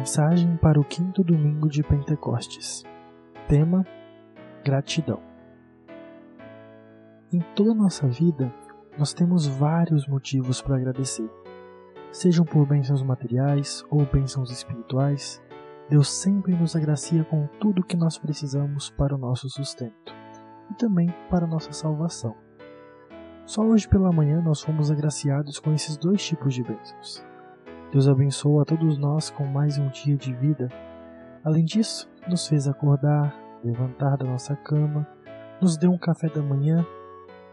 Mensagem para o quinto domingo de Pentecostes. Tema: Gratidão. Em toda a nossa vida, nós temos vários motivos para agradecer. Sejam por bênçãos materiais ou bênçãos espirituais, Deus sempre nos agracia com tudo o que nós precisamos para o nosso sustento e também para a nossa salvação. Só hoje pela manhã nós fomos agraciados com esses dois tipos de bênçãos. Deus abençoou a todos nós com mais um dia de vida. Além disso, nos fez acordar, levantar da nossa cama, nos deu um café da manhã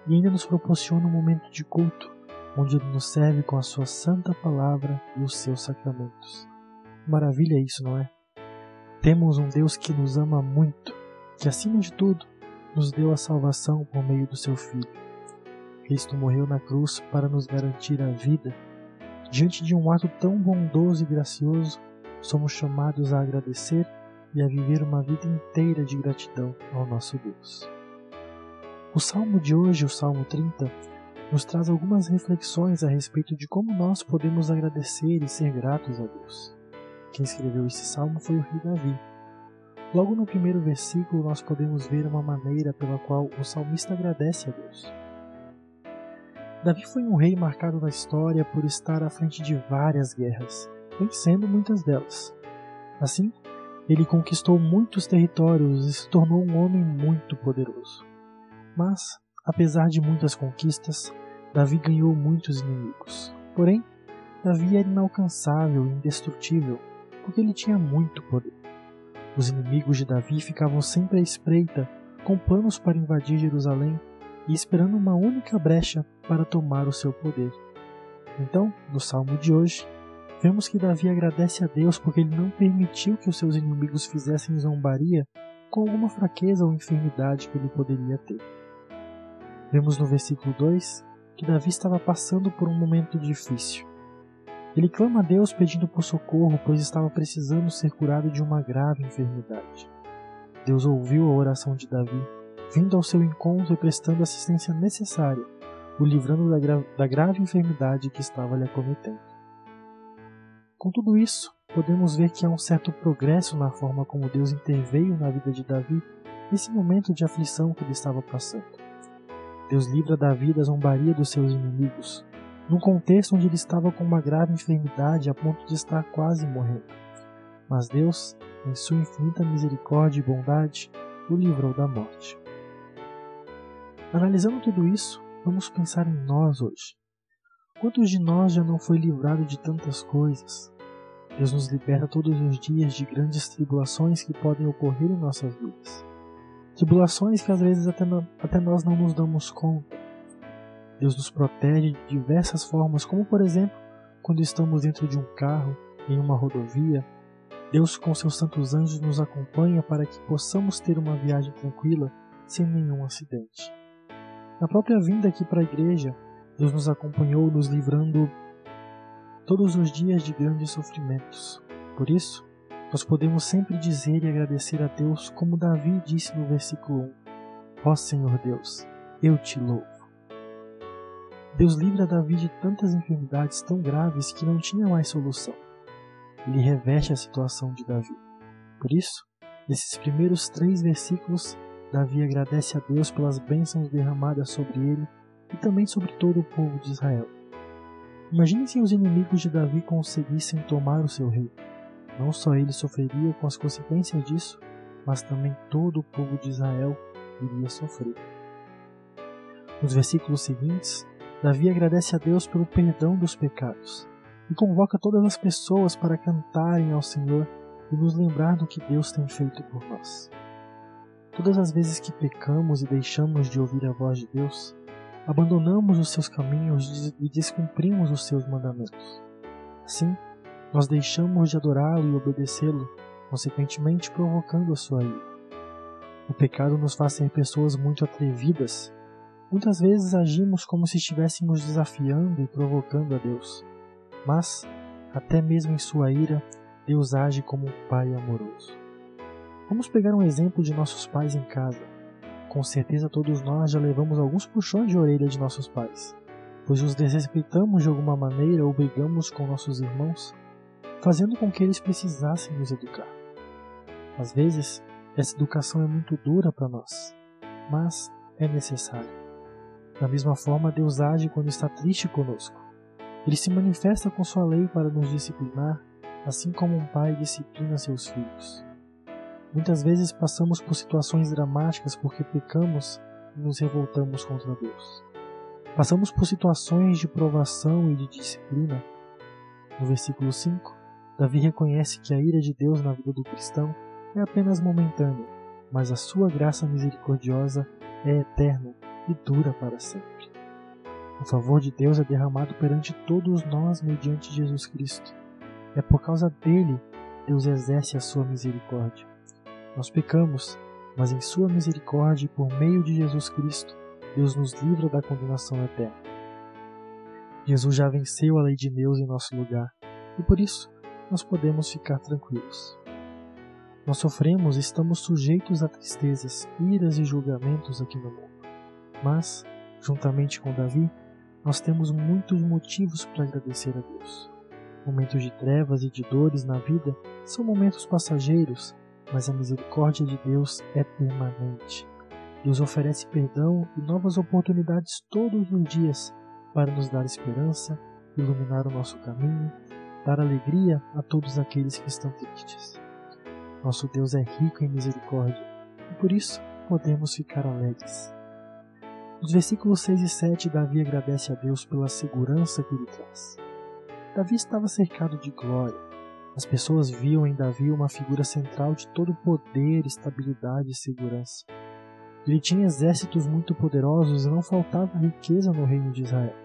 e ainda nos proporciona um momento de culto, onde Ele nos serve com a Sua santa palavra e os seus sacramentos. Maravilha isso, não é? Temos um Deus que nos ama muito, que acima de tudo nos deu a salvação por meio do seu Filho. Cristo morreu na cruz para nos garantir a vida Diante de um ato tão bondoso e gracioso, somos chamados a agradecer e a viver uma vida inteira de gratidão ao nosso Deus. O salmo de hoje, o Salmo 30, nos traz algumas reflexões a respeito de como nós podemos agradecer e ser gratos a Deus. Quem escreveu esse salmo foi o rei Davi. Logo no primeiro versículo, nós podemos ver uma maneira pela qual o salmista agradece a Deus. Davi foi um rei marcado na história por estar à frente de várias guerras, vencendo muitas delas. Assim, ele conquistou muitos territórios e se tornou um homem muito poderoso. Mas, apesar de muitas conquistas, Davi ganhou muitos inimigos. Porém, Davi era inalcançável e indestrutível, porque ele tinha muito poder. Os inimigos de Davi ficavam sempre à espreita, com planos para invadir Jerusalém e esperando uma única brecha para tomar o seu poder. Então, no salmo de hoje, vemos que Davi agradece a Deus porque ele não permitiu que os seus inimigos fizessem zombaria com alguma fraqueza ou enfermidade que ele poderia ter. Vemos no versículo 2 que Davi estava passando por um momento difícil. Ele clama a Deus pedindo por socorro, pois estava precisando ser curado de uma grave enfermidade. Deus ouviu a oração de Davi vindo ao seu encontro e prestando a assistência necessária, o livrando da, gra da grave enfermidade que estava lhe acometendo. Com tudo isso, podemos ver que há um certo progresso na forma como Deus interveio na vida de Davi nesse momento de aflição que ele estava passando. Deus livra Davi da zombaria dos seus inimigos, num contexto onde ele estava com uma grave enfermidade a ponto de estar quase morrendo. Mas Deus, em sua infinita misericórdia e bondade, o livrou da morte. Analisando tudo isso, vamos pensar em nós hoje. Quantos de nós já não foi livrado de tantas coisas? Deus nos liberta todos os dias de grandes tribulações que podem ocorrer em nossas vidas. Tribulações que às vezes até, até nós não nos damos conta. Deus nos protege de diversas formas, como por exemplo, quando estamos dentro de um carro, em uma rodovia. Deus, com seus santos anjos, nos acompanha para que possamos ter uma viagem tranquila sem nenhum acidente. Na própria vinda aqui para a igreja, Deus nos acompanhou, nos livrando todos os dias de grandes sofrimentos. Por isso, nós podemos sempre dizer e agradecer a Deus, como Davi disse no versículo 1: Ó Senhor Deus, eu te louvo. Deus livra Davi de tantas enfermidades tão graves que não tinha mais solução. Ele reveste a situação de Davi. Por isso, nesses primeiros três versículos, Davi agradece a Deus pelas bênçãos derramadas sobre ele e também sobre todo o povo de Israel. Imagine se os inimigos de Davi conseguissem tomar o seu rei. Não só ele sofreria com as consequências disso, mas também todo o povo de Israel iria sofrer. Nos versículos seguintes, Davi agradece a Deus pelo perdão dos pecados e convoca todas as pessoas para cantarem ao Senhor e nos lembrar do que Deus tem feito por nós. Todas as vezes que pecamos e deixamos de ouvir a voz de Deus, abandonamos os seus caminhos e descumprimos os seus mandamentos. Assim, nós deixamos de adorá-lo e obedecê-lo, consequentemente provocando a sua ira. O pecado nos faz ser pessoas muito atrevidas. Muitas vezes agimos como se estivéssemos desafiando e provocando a Deus. Mas, até mesmo em sua ira, Deus age como um Pai amoroso. Vamos pegar um exemplo de nossos pais em casa. Com certeza todos nós já levamos alguns puxões de orelha de nossos pais, pois os desrespeitamos de alguma maneira ou brigamos com nossos irmãos. fazendo com que eles precisassem nos educar. Às vezes, essa educação é muito dura para nós, mas é necessária. Da mesma forma, Deus age quando está triste conosco. Ele se manifesta com sua lei para nos disciplinar, assim como um pai disciplina seus filhos. Muitas vezes passamos por situações dramáticas porque pecamos e nos revoltamos contra Deus. Passamos por situações de provação e de disciplina. No versículo 5, Davi reconhece que a ira de Deus na vida do cristão é apenas momentânea, mas a sua graça misericordiosa é eterna e dura para sempre. O favor de Deus é derramado perante todos nós mediante Jesus Cristo. É por causa dele Deus exerce a sua misericórdia. Nós pecamos, mas em sua misericórdia e por meio de Jesus Cristo, Deus nos livra da condenação eterna. Jesus já venceu a lei de Deus em nosso lugar e por isso nós podemos ficar tranquilos. Nós sofremos e estamos sujeitos a tristezas, iras e julgamentos aqui no mundo. Mas, juntamente com Davi, nós temos muitos motivos para agradecer a Deus. Momentos de trevas e de dores na vida são momentos passageiros, mas a misericórdia de Deus é permanente. Deus oferece perdão e novas oportunidades todos os dias para nos dar esperança, iluminar o nosso caminho, dar alegria a todos aqueles que estão tristes. Nosso Deus é rico em misericórdia e por isso podemos ficar alegres. Nos versículos 6 e 7, Davi agradece a Deus pela segurança que ele traz. Davi estava cercado de glória, as pessoas viam em Davi uma figura central de todo poder, estabilidade e segurança. Ele tinha exércitos muito poderosos e não faltava riqueza no reino de Israel.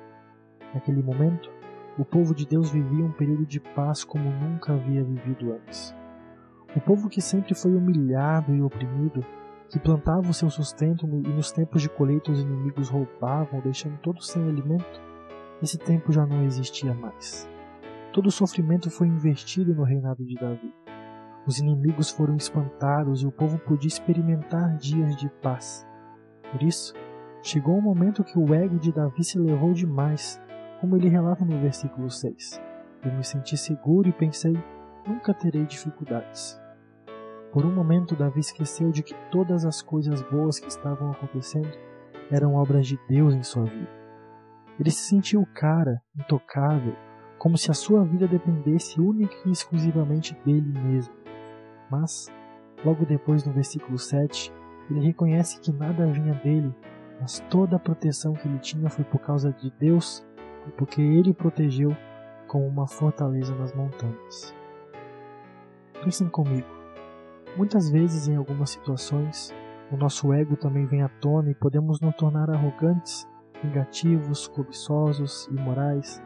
Naquele momento, o povo de Deus vivia um período de paz como nunca havia vivido antes. O povo que sempre foi humilhado e oprimido, que plantava o seu sustento e nos tempos de colheita os inimigos roubavam, deixando todos sem alimento, esse tempo já não existia mais. Todo o sofrimento foi investido no reinado de Davi. Os inimigos foram espantados e o povo podia experimentar dias de paz. Por isso, chegou o um momento que o ego de Davi se elevou demais, como ele relata no versículo 6. Eu me senti seguro e pensei: nunca terei dificuldades. Por um momento, Davi esqueceu de que todas as coisas boas que estavam acontecendo eram obras de Deus em sua vida. Ele se sentiu cara, intocável, como se a sua vida dependesse única e exclusivamente dele mesmo. Mas, logo depois no versículo 7, ele reconhece que nada vinha dele, mas toda a proteção que ele tinha foi por causa de Deus porque ele o protegeu como uma fortaleza nas montanhas. Pensem comigo. Muitas vezes, em algumas situações, o nosso ego também vem à tona e podemos nos tornar arrogantes, vingativos, cobiçosos, imorais,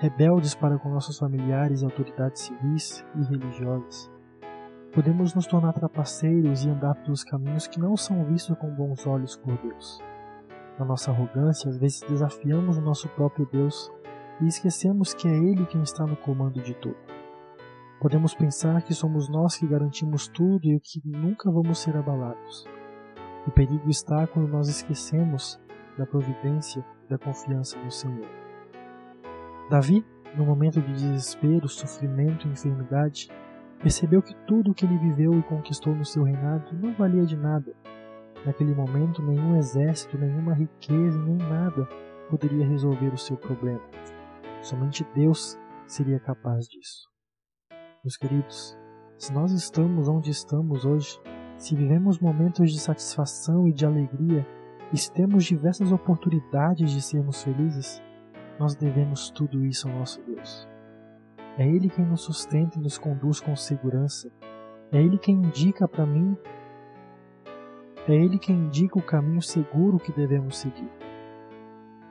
rebeldes para com nossos familiares autoridades civis e religiosas. Podemos nos tornar trapaceiros e andar pelos caminhos que não são vistos com bons olhos por Deus. Na nossa arrogância, às vezes desafiamos o nosso próprio Deus e esquecemos que é Ele quem está no comando de tudo. Podemos pensar que somos nós que garantimos tudo e que nunca vamos ser abalados. O perigo está quando nós esquecemos da providência e da confiança no Senhor. Davi, no momento de desespero, sofrimento e enfermidade, percebeu que tudo o que ele viveu e conquistou no seu reinado não valia de nada. Naquele momento, nenhum exército, nenhuma riqueza, nem nada poderia resolver o seu problema. Somente Deus seria capaz disso. Meus queridos, se nós estamos onde estamos hoje, se vivemos momentos de satisfação e de alegria, e se temos diversas oportunidades de sermos felizes, nós devemos tudo isso ao nosso Deus. É Ele quem nos sustenta e nos conduz com segurança. É Ele quem indica para mim. É Ele quem indica o caminho seguro que devemos seguir.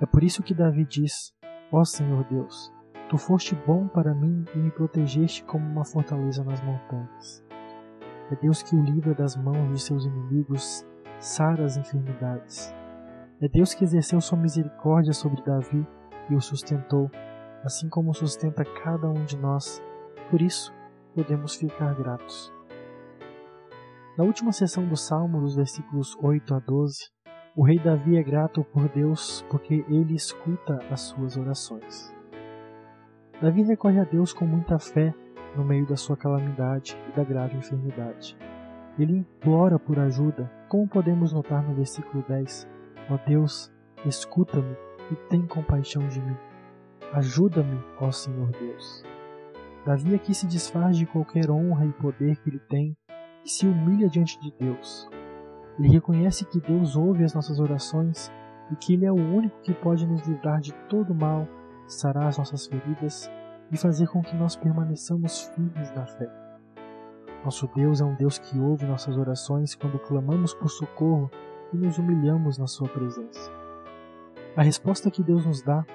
É por isso que Davi diz: Ó oh Senhor Deus, Tu foste bom para mim e me protegeste como uma fortaleza nas montanhas. É Deus que o livra das mãos de seus inimigos, sara as enfermidades. É Deus que exerceu sua misericórdia sobre Davi e o sustentou, assim como sustenta cada um de nós. Por isso, podemos ficar gratos. Na última sessão do Salmo, dos versículos 8 a 12, o rei Davi é grato por Deus porque ele escuta as suas orações. Davi recorre a Deus com muita fé no meio da sua calamidade e da grave enfermidade. Ele implora por ajuda, como podemos notar no versículo 10. Ó Deus, escuta-me e tem compaixão de mim. Ajuda-me, ó Senhor Deus. Davi aqui se desfaz de qualquer honra e poder que ele tem e se humilha diante de Deus. Ele reconhece que Deus ouve as nossas orações e que Ele é o único que pode nos livrar de todo mal, sarar as nossas feridas e fazer com que nós permaneçamos firmes na fé. Nosso Deus é um Deus que ouve nossas orações quando clamamos por socorro e nos humilhamos na Sua presença. A resposta que Deus nos dá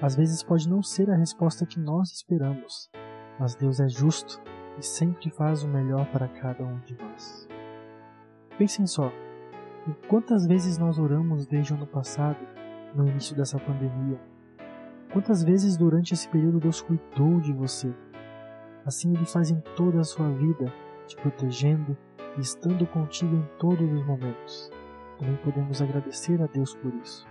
às vezes pode não ser a resposta que nós esperamos, mas Deus é justo e sempre faz o melhor para cada um de nós. Pensem só, quantas vezes nós oramos desde o ano passado, no início dessa pandemia? Quantas vezes durante esse período Deus cuidou de você? Assim Ele faz em toda a sua vida, te protegendo e estando contigo em todos os momentos. Também podemos agradecer a Deus por isso.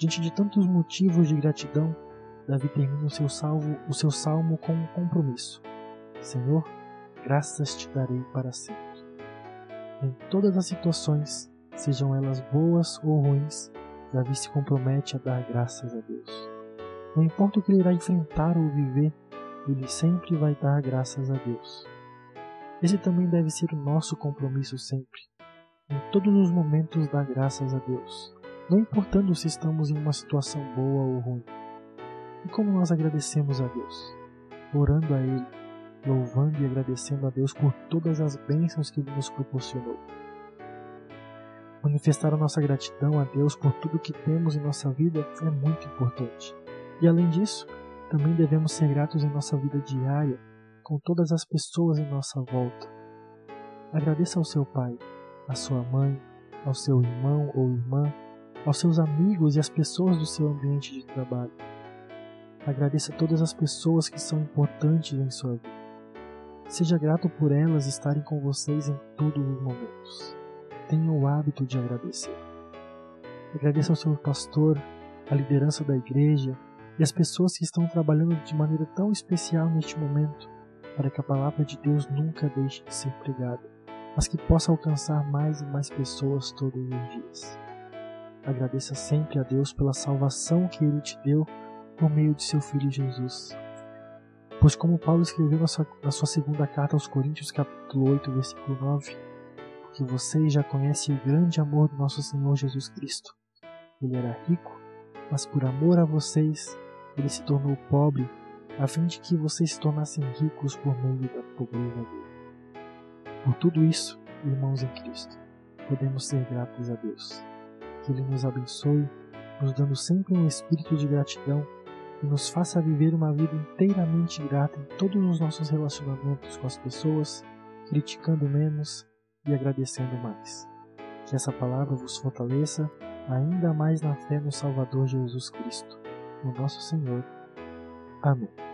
Diante de tantos motivos de gratidão, Davi termina o seu, salvo, o seu salmo com um compromisso. Senhor, graças te darei para sempre. Em todas as situações, sejam elas boas ou ruins, Davi se compromete a dar graças a Deus. Não importa o que ele irá enfrentar ou viver, ele sempre vai dar graças a Deus. Esse também deve ser o nosso compromisso sempre. Em todos os momentos, dar graças a Deus, não importando se estamos em uma situação boa ou ruim. E como nós agradecemos a Deus? Orando a Ele, louvando e agradecendo a Deus por todas as bênçãos que Ele nos proporcionou. Manifestar a nossa gratidão a Deus por tudo que temos em nossa vida é muito importante. E além disso, também devemos ser gratos em nossa vida diária com todas as pessoas em nossa volta. Agradeça ao seu pai, à sua mãe, ao seu irmão ou irmã, aos seus amigos e às pessoas do seu ambiente de trabalho. Agradeça todas as pessoas que são importantes em sua vida. Seja grato por elas estarem com vocês em todos os momentos. Tenha o hábito de agradecer. Agradeça ao seu pastor, a liderança da igreja e as pessoas que estão trabalhando de maneira tão especial neste momento para que a palavra de Deus nunca deixe de ser pregada, mas que possa alcançar mais e mais pessoas todos os dias. Agradeça sempre a Deus pela salvação que Ele te deu por meio de seu Filho Jesus. Pois como Paulo escreveu na sua, na sua segunda carta aos Coríntios, capítulo 8, versículo 9, porque vocês já conhecem o grande amor do nosso Senhor Jesus Cristo. Ele era rico, mas por amor a vocês, ele se tornou pobre, a fim de que vocês se tornassem ricos por meio da pobreza dele. Por tudo isso, irmãos em Cristo, podemos ser gratos a Deus. Que Ele nos abençoe, nos dando sempre um espírito de gratidão e nos faça viver uma vida inteiramente grata em todos os nossos relacionamentos com as pessoas, criticando menos e agradecendo mais. Que essa palavra vos fortaleça ainda mais na fé no Salvador Jesus Cristo, o nosso Senhor. Amém.